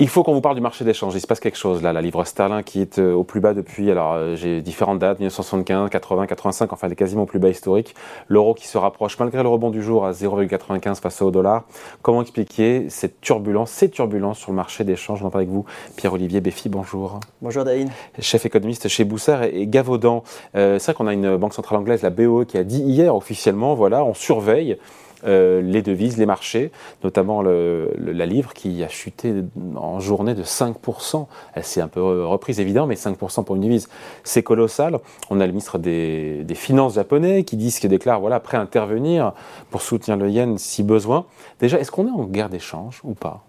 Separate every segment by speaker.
Speaker 1: Il faut qu'on vous parle du marché d'échange. Il se passe quelque chose là. La livre sterling qui est euh, au plus bas depuis, alors euh, j'ai différentes dates, 1975, 80, 85, enfin elle est quasiment au plus bas historique. L'euro qui se rapproche malgré le rebond du jour à 0,95 face au dollar. Comment expliquer cette turbulence, ces turbulences sur le marché d'échange On en parle avec vous, Pierre-Olivier Béfi, bonjour.
Speaker 2: Bonjour David.
Speaker 1: Chef économiste chez Boussard et Gavaudan. Euh, c'est vrai qu'on a une banque centrale anglaise, la BOE, qui a dit hier officiellement, voilà, on surveille euh, les devises, les marchés, notamment la livre qui a chuté en journée de 5%. Elle s'est un peu reprise évidemment, mais 5% pour une devise, c'est colossal. On a le ministre des, Finances japonais qui dit, qui déclare voilà, prêt à intervenir pour soutenir le yen si besoin. Déjà, est-ce qu'on est en guerre d'échange ou pas?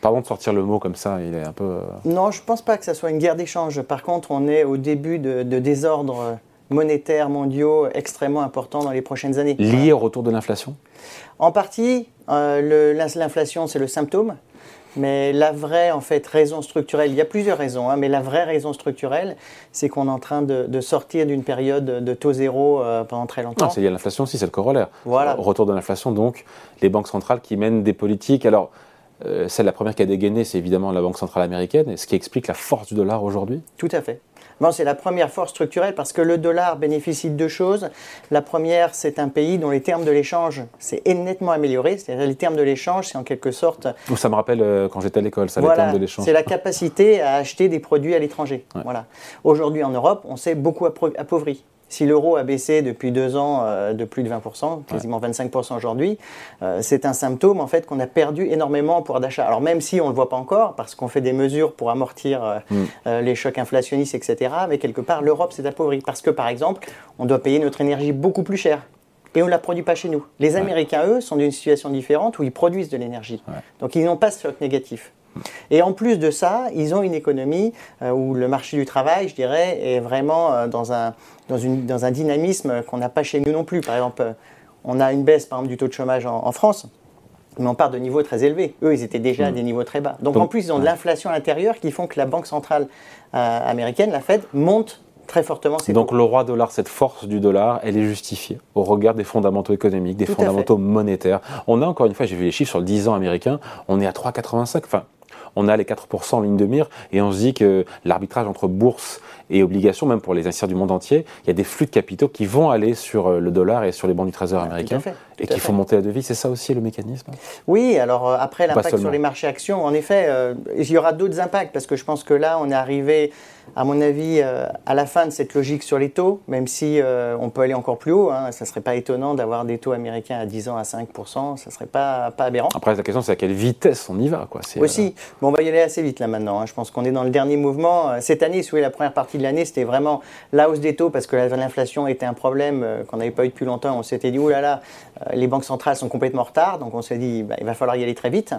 Speaker 1: Pardon de sortir le mot comme ça, il est un peu... Euh,
Speaker 2: non, je ne pense pas que ça soit une guerre d'échange. Par contre, on est au début de, de désordre monétaires mondiaux extrêmement importants dans les prochaines années.
Speaker 1: Liés au retour de l'inflation?
Speaker 2: En partie, euh, l'inflation c'est le symptôme, mais la vraie en fait raison structurelle, il y a plusieurs raisons, hein, mais la vraie raison structurelle, c'est qu'on est en train de, sortir d'une période de taux zéro euh, pendant très longtemps.
Speaker 1: C'est lié à l'inflation aussi, c'est le corollaire. Voilà. Retour de l'inflation, donc les banques centrales qui mènent des politiques. Alors, euh, celle la première qui a dégainé, c'est évidemment la Banque centrale américaine, ce qui explique la force du dollar aujourd'hui?
Speaker 2: Tout à fait. Bon, c'est la première force structurelle parce que le dollar bénéficie de deux choses. La première, c'est un pays dont les termes de l'échange s'est nettement amélioré. C'est-à-dire les termes de l'échange, c'est en quelque sorte.
Speaker 1: Ça me rappelle euh, quand j'étais à l'école, ça, les termes de l'échange.
Speaker 2: C'est la capacité à acheter des produits à l'étranger. Voilà. Aujourd'hui, en Europe, on s'est beaucoup appauvri. Si l'euro a baissé depuis deux ans euh, de plus de 20%, quasiment 25% aujourd'hui, euh, c'est un symptôme en fait qu'on a perdu énormément en pouvoir d'achat. Alors même si on ne le voit pas encore, parce qu'on fait des mesures pour amortir euh, mm. les chocs inflationnistes, etc., mais quelque part l'Europe s'est appauvrie. Parce que par exemple, on doit payer notre énergie beaucoup plus cher. Et on ne la produit pas chez nous. Les Américains, eux, sont dans une situation différente où ils produisent de l'énergie. Donc ils n'ont pas ce choc négatif. Et en plus de ça, ils ont une économie euh, où le marché du travail, je dirais, est vraiment euh, dans, un, dans, une, dans un dynamisme qu'on n'a pas chez nous non plus. Par exemple, euh, on a une baisse par exemple, du taux de chômage en, France. Mais on part de niveaux très élevés. Eux, ils étaient déjà à mm. des niveaux très bas. Donc, en plus, ils ont de l'inflation à l'intérieur qui font que la Banque centrale américaine, la Fed, monte très fortement
Speaker 1: Donc le roi dollar, cette force du dollar, elle est justifiée au regard des fondamentaux économiques, des fondamentaux monétaires. On a encore une fois, j'ai vu les chiffres sur le 10 ans américain, on est à 3,85. Enfin, on a les 4% en ligne de mire et on se dit que l'arbitrage entre bourse et obligations, même pour les investisseurs du monde entier, il y a des flux de capitaux qui vont aller sur euh, le dollar et sur les bancs du trésor américain et qui font monter la devise. C'est ça aussi le mécanisme?
Speaker 2: Oui, alors euh, après l'impact sur les marchés actions, en effet, euh, il y aura d'autres impacts parce que je pense que là, on est arrivé, à mon avis, à la fin de cette logique sur les taux, même si on peut aller encore plus haut. Hein, ça ne serait pas étonnant d'avoir des taux américains à 10 ans à 5%, ça ne serait pas, pas aberrant.
Speaker 1: Après, la question, c'est à quelle vitesse on y va. Quoi.
Speaker 2: Aussi, bon, on va y aller assez vite là maintenant. Hein. Je pense qu'on est dans le dernier mouvement. Cette année, si vous voulez, la première partie de l'année, c'était vraiment la hausse des taux parce que l'inflation était un problème euh, qu'on n'avait pas eu depuis longtemps. On s'était dit, oh là là, euh, les banques centrales sont complètement en retard. Donc on s'est dit, bah, il va falloir y aller très vite.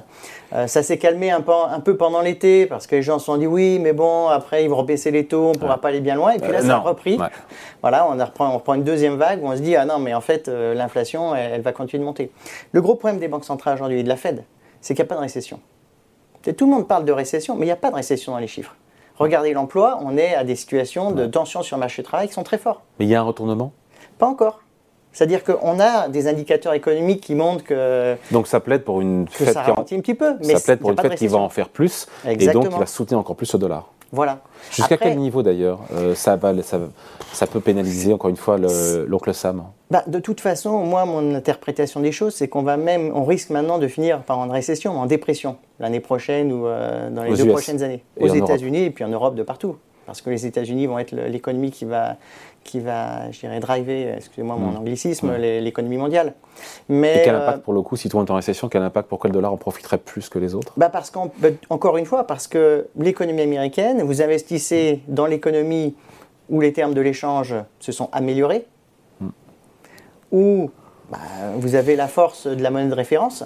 Speaker 2: Euh, ça s'est calmé un peu, un peu pendant l'été parce que les gens se sont dit, oui, mais bon, après ils vont rebaisser les taux, on ne pourra pas aller bien loin. Et puis là, ça a repris. Voilà, on, reprend, on reprend une deuxième vague où on se dit, ah non, mais en fait, l'inflation, elle, elle va continuer de monter. Le gros problème des banques centrales aujourd'hui et de la Fed, c'est qu'il n'y a pas de récession. Tout le monde parle de récession, mais il n'y a pas de récession dans les chiffres. Regardez l'emploi, on est à des situations de tension sur le marché du travail qui sont très forts.
Speaker 1: Mais il y a un retournement?
Speaker 2: Pas encore. C'est-à-dire qu'on a des indicateurs économiques qui montrent que.
Speaker 1: Donc ça plaide pour une
Speaker 2: fête ça qui un petit peu.
Speaker 1: Mais ça plaide pour une fête qui va en faire plus et donc qui va soutenir encore plus le dollar.
Speaker 2: Voilà.
Speaker 1: Jusqu'à quel niveau d'ailleurs euh, ça, ça, peut pénaliser encore une fois l'oncle Sam
Speaker 2: bah, De toute façon, moi, mon interprétation des choses, c'est qu'on va même, on risque maintenant de finir par en récession, mais en dépression l'année prochaine ou euh, dans les deux prochaines années. Aux États-Unis et puis en Europe de partout. Parce que les États-Unis vont être l'économie qui va, qui va, je dirais, driver, excusez-moi mon mm. anglicisme, l'économie mondiale.
Speaker 1: Mais, et quel euh, impact pour le coup, si tout le monde est en récession, quel impact pour quel dollar en profiterait plus que les autres?
Speaker 2: Bah parce qu'encore bah, une fois, parce que l'économie américaine, vous investissez dans l'économie où les termes de l'échange se sont améliorés, mm. où bah, vous avez la force de la monnaie de référence,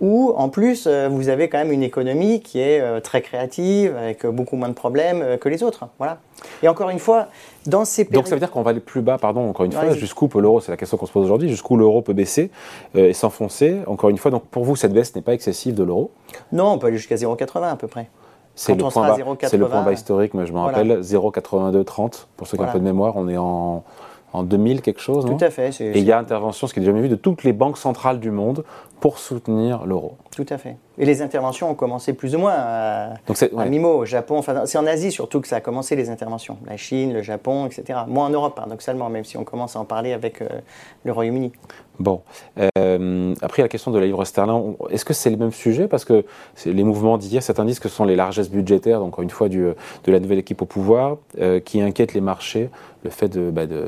Speaker 2: où en plus euh, vous avez quand même une économie qui est euh, très créative, avec beaucoup moins de problèmes que les autres. Voilà. Et encore une fois, dans ces
Speaker 1: périodes... Donc ça veut dire qu'on va aller plus bas, pardon, encore une fois, jusqu'où peut l'euro, c'est la question qu'on se pose aujourd'hui, jusqu'où l'euro peut baisser euh, et s'enfoncer, encore une fois. Donc pour vous, cette baisse n'est pas excessive de l'euro?
Speaker 2: Non, on peut aller jusqu'à 0,80 à peu près.
Speaker 1: C'est le, point bas, le point bas historique, mais je me rappelle, 0,8230, pour ceux qui ont un peu de mémoire, on est en, en 2000 quelque chose.
Speaker 2: Tout à fait.
Speaker 1: Et il y a intervention, ce qui est jamais vu, de toutes les banques centrales du monde pour soutenir l'euro.
Speaker 2: Tout à fait. Et les interventions ont commencé plus ou moins à, Donc à Mimo, au Japon. Enfin, c'est en Asie surtout que ça a commencé les interventions. La Chine, le Japon, etc. Moins en Europe, paradoxalement, même si on commence à en parler avec euh, le Royaume-Uni.
Speaker 1: Bon. Euh, après, la question de la livre sterling, est-ce que c'est le même sujet? Parce que les mouvements d'hier, certains disent que ce sont les largesses budgétaires, encore une fois, du, de la nouvelle équipe au pouvoir, euh, qui inquiètent les marchés, le fait de, bah, de,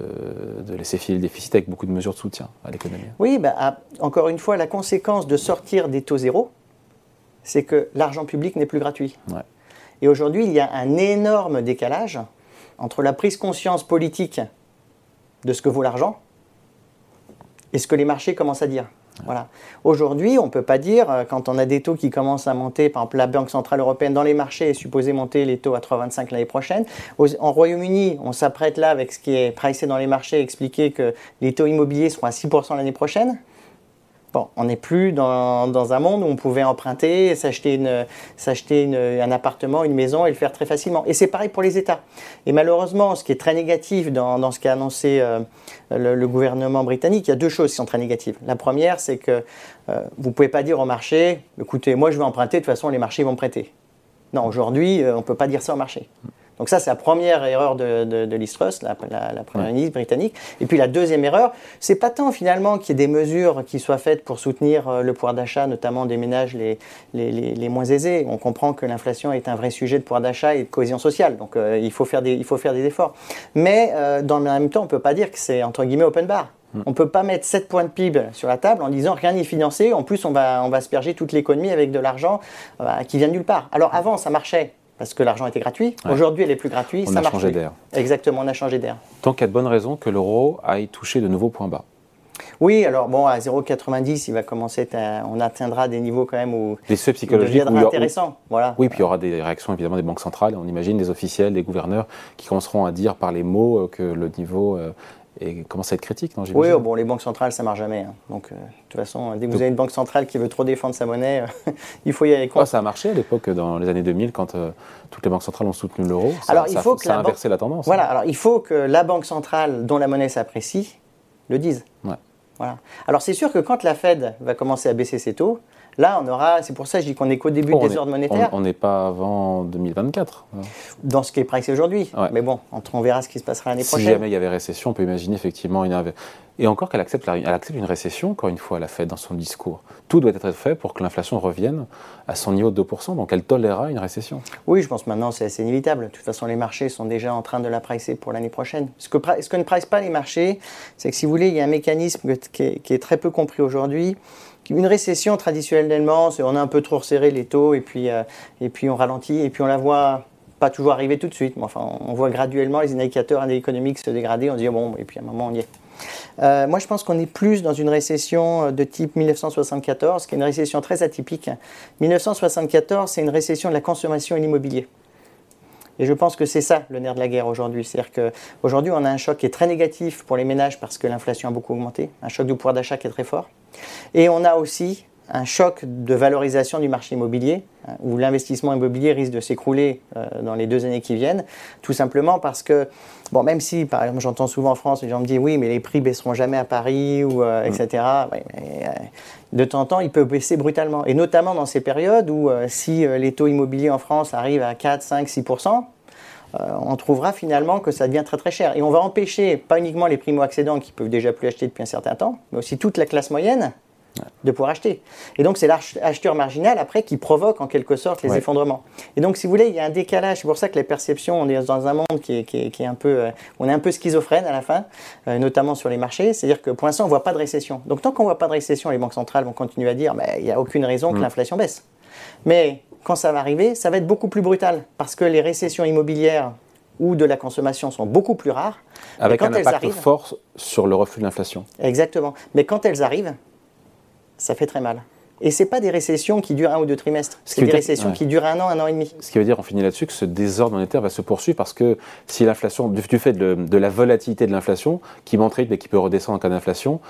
Speaker 1: de, laisser filer le déficit avec beaucoup de mesures de soutien à l'économie.
Speaker 2: Oui, bah, encore une fois, la conséquence de sortir des taux zéro, c'est que l'argent public n'est plus gratuit. Et aujourd'hui, il y a un énorme décalage entre la prise conscience politique de ce que vaut l'argent et ce que les marchés commencent à dire. Voilà. Aujourd'hui, on ne peut pas dire, euh, quand on a des taux qui commencent à monter, par exemple la Banque Centrale Européenne dans les marchés est supposée monter les taux à 3,25 l'année prochaine. en Royaume-Uni, on s'apprête là avec ce qui est pricé dans les marchés, expliquer que les taux immobiliers seront à 6% l'année prochaine. Bon, on n'est plus dans, un monde où on pouvait emprunter, s'acheter, un appartement, une maison et le faire très facilement. Et c'est pareil pour les États. Et malheureusement, ce qui est très négatif dans, ce qu'a annoncé euh, le, gouvernement britannique, il y a deux choses qui sont très négatives. La première, c'est que euh, vous ne pouvez pas dire au marché, écoutez, moi je vais emprunter, de toute façon les marchés vont prêter. Non, aujourd'hui, euh, on ne peut pas dire ça au marché. Donc ça, c'est la première erreur de, de, de la, première ministre britannique. Et puis la deuxième erreur, c'est pas tant finalement qu'il y ait des mesures qui soient faites pour soutenir euh, le pouvoir d'achat, notamment des ménages les, les, les, moins aisés. On comprend que l'inflation est un vrai sujet de pouvoir d'achat et de cohésion sociale. Donc euh, il, faut faire des, il faut faire des efforts. Mais euh, dans le même temps, on ne peut pas dire que c'est entre guillemets open bar. Hmm. On ne peut pas mettre 7 points de PIB sur la table en disant rien n'est financé. En plus, on va, on va asperger toute l'économie avec de l'argent qui vient de nulle part. Alors avant, ça marchait parce que l'argent était gratuit. Aujourd'hui, elle est plus gratuite.
Speaker 1: On a changé d'air.
Speaker 2: Exactement, on a changé d'air.
Speaker 1: Tant qu'il y a de bonnes raisons que l'euro aille toucher de nouveaux points bas.
Speaker 2: Oui, alors bon, à 0,90, il va commencer, on atteindra des niveaux quand même où
Speaker 1: des seuils psychologiques
Speaker 2: deviendra intéressant. Voilà.
Speaker 1: Oui, puis il y aura des réactions évidemment des banques centrales. On imagine des officiels, des gouverneurs qui commenceront à dire par les mots euh, que le niveau euh, et commence à être critique, non
Speaker 2: Oui, bon, les banques centrales, ça marche jamais. Hein. Donc, euh, de toute façon, dès que vous avez une banque centrale qui veut trop défendre sa monnaie, il faut y aller
Speaker 1: contre. ça a marché à l'époque, dans les années 2000, quand euh, toutes les banques centrales ont soutenu l'euro. Alors, il faut que ça a inversé la tendance.
Speaker 2: Voilà, alors il faut que la banque centrale dont la monnaie s'apprécie le dise. Ouais. Voilà. Alors, c'est sûr que quand la Fed va commencer à baisser ses taux, Là, on aura, c'est pour ça que je dis qu'on est qu'au début des ordres monétaires.
Speaker 1: On n'est pas avant 2024.
Speaker 2: Dans ce qui est pricé aujourd'hui. Mais bon, on verra ce qui se passera l'année prochaine.
Speaker 1: Si jamais il y avait récession, on peut imaginer effectivement une. Et encore qu'elle accepte, elle accepte une récession, encore une fois, la Fed dans son discours. Tout doit être fait pour que l'inflation revienne à son niveau de 2%, donc elle tolérera une récession.
Speaker 2: Oui, je pense maintenant c'est assez inévitable. De toute façon, les marchés sont déjà en train de la pricer pour l'année prochaine. Ce que, ce que ne price pas les marchés, c'est que si vous voulez, il y a un mécanisme qui est très peu compris aujourd'hui une récession, traditionnellement, c'est on a un peu trop resserré les taux et puis, euh, et puis on ralentit et puis on la voit pas toujours arriver tout de suite. Mais enfin, on voit graduellement les indicateurs économiques se dégrader. On se dit bon, et puis à un moment on y est. Euh, moi, je pense qu'on est plus dans une récession de type 1974, qui est une récession très atypique. 1974, c'est une récession de la consommation et l'immobilier. Et je pense que c'est ça le nerf de la guerre aujourd'hui. C'est-à-dire qu'aujourd'hui, on a un choc qui est très négatif pour les ménages parce que l'inflation a beaucoup augmenté, un choc du pouvoir d'achat qui est très fort. Et on a aussi un choc de valorisation du marché immobilier, hein, où l'investissement immobilier risque de s'écrouler euh, dans les deux années qui viennent, tout simplement parce que, bon, même si, par exemple, j'entends souvent en France, les gens me disent oui, mais les prix baisseront jamais à Paris, ou, euh, etc. Euh, de temps en temps, ils peuvent baisser brutalement. Et notamment dans ces périodes où, si les taux immobiliers en France arrivent à 4, 5, 6 on trouvera finalement que ça devient très très cher. Et on va empêcher pas uniquement les primo-accédants qui peuvent déjà plus acheter depuis un certain temps, mais aussi toute la classe moyenne de pouvoir acheter. Et donc c'est l'acheteur marginal après qui provoque en quelque sorte les effondrements. Et donc si vous voulez, il y a un décalage. C'est pour ça que les perceptions, on est dans un monde qui est, qui est, un peu, euh, on est un peu schizophrène à la fin, euh, notamment sur les marchés. C'est-à-dire que pour l'instant on voit pas de récession. Donc tant qu'on voit pas de récession, les banques centrales vont continuer à dire, mais il n'y a aucune raison que mm. l'inflation baisse. Mais quand ça va arriver, ça va être beaucoup plus brutal parce que les récessions immobilières ou de la consommation sont beaucoup plus rares.
Speaker 1: Avec un impact fort sur le reflux de l'inflation.
Speaker 2: Exactement. Mais quand elles arrivent, ça fait très mal. Et ce pas des récessions qui durent un ou deux trimestres, c'est des récessions qui durent un an, un an et demi.
Speaker 1: Ce qui veut dire, on finit là-dessus, que ce désordre monétaire va se poursuivre parce que si l'inflation, du fait de, la volatilité de l'inflation, qui monte mais qui peut redescendre en cas d'inflation,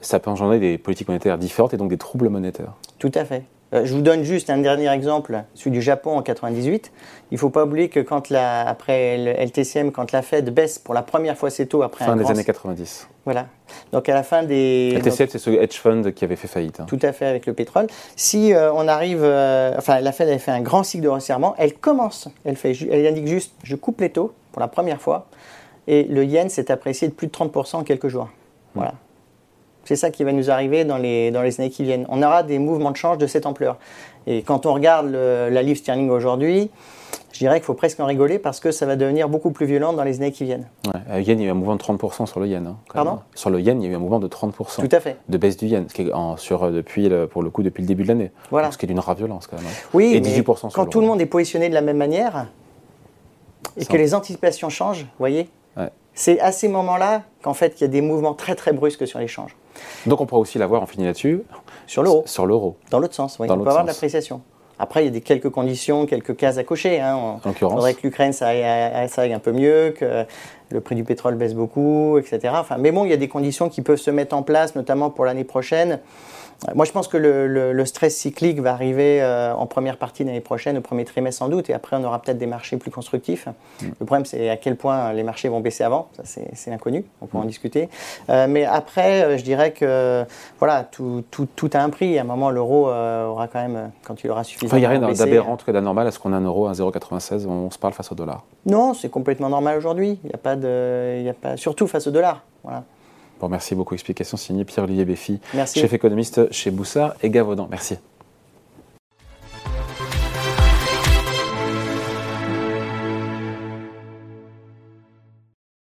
Speaker 1: ça peut engendrer des politiques monétaires différentes et donc des troubles monétaires.
Speaker 2: Tout à fait. Euh, je vous donne juste un dernier exemple, celui du Japon en 98. Il ne faut pas oublier que quand la, après le LTCM, quand la Fed baisse pour la première fois ses taux après
Speaker 1: fin
Speaker 2: un
Speaker 1: des
Speaker 2: grand-
Speaker 1: années 90.
Speaker 2: Voilà. Donc à la fin des...
Speaker 1: LTCM, c'est ce hedge fund qui avait fait faillite. hein.
Speaker 2: Tout à fait avec le pétrole. Si euh, on arrive, euh, enfin la Fed avait fait un grand cycle de resserrement, elle commence, elle, fait, ju- elle indique juste, je coupe les taux pour la première fois, et le yen s'est apprécié de plus de 30% en quelques jours. Voilà. C'est ça qui va nous arriver dans les, dans les années qui viennent. On aura des mouvements de change de cette ampleur. Et quand on regarde le- la livre sterling aujourd'hui, je dirais qu'il faut presque en rigoler parce que ça va devenir beaucoup plus violent dans les années qui viennent.
Speaker 1: Ouais. Yen, il y a eu un mouvement de 30% sur le yen. hein,
Speaker 2: Pardon
Speaker 1: même. Sur le yen, il y a eu un mouvement de 30%
Speaker 2: Tout à fait.
Speaker 1: de baisse du yen, ce qui est en- sur, euh, depuis, le- pour le coup depuis le début de l'année.
Speaker 2: Voilà.
Speaker 1: Ce qui est d'une rare violence quand même. hein.
Speaker 2: Oui,
Speaker 1: Et
Speaker 2: mais
Speaker 1: 18% sur
Speaker 2: quand tout le monde est positionné de la même manière et
Speaker 1: Ça-
Speaker 2: que les anticipations changent, vous voyez,
Speaker 1: Ouais.
Speaker 2: c'est à ces moments-là qu'en fait il y a des mouvements très très brusques sur l'échange.
Speaker 1: Donc on pourra aussi l'avoir, on finit là-dessus,
Speaker 2: Sur l'euro,
Speaker 1: sur l'euro.
Speaker 2: dans l'autre sens, oui.
Speaker 1: Dans
Speaker 2: on peut avoir de l'appréciation. Après, il y a des quelques conditions, quelques cases à cocher. Hein. On-
Speaker 1: En l'occurrence.
Speaker 2: Il faudrait que l'Ukraine ça ça aille un peu mieux, que le prix du pétrole baisse beaucoup, etc. Enfin, mais bon, il y a des conditions qui peuvent se mettre en place, notamment pour l'année prochaine. Moi, je pense que le, le- le stress cyclique va arriver euh, en première partie de l'année prochaine, au premier trimestre sans doute, et après, on aura peut-être des marchés plus constructifs.
Speaker 1: Mm.
Speaker 2: Le problème, c'est à quel point les marchés vont baisser avant. Ça, c'est l'inconnu. On
Speaker 1: Mm.
Speaker 2: pourra en discuter. Euh, mais après, euh, je dirais que voilà, tout, tout- tout a un prix. À un moment, l'euro euh, aura quand même, quand il aura suffisamment
Speaker 1: Enfin, il n'y a rien d'aberrant, en tout cas d'anormal à ce qu'on a un euro à 0,96, on se parle face au dollar?
Speaker 2: non, c'est complètement normal aujourd'hui. Il y a pas de, il y a pas, surtout face au dollar. Voilà.
Speaker 1: Bon, merci beaucoup. Explication signée Pierre-Olivier Béfi,
Speaker 2: Merci.
Speaker 1: chef économiste chez Boussard et Gavaudan. Merci.